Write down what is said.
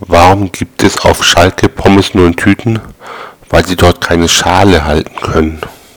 Warum gibt es auf Schalke Pommes nur in Tüten? Weil sie dort keine Schale halten können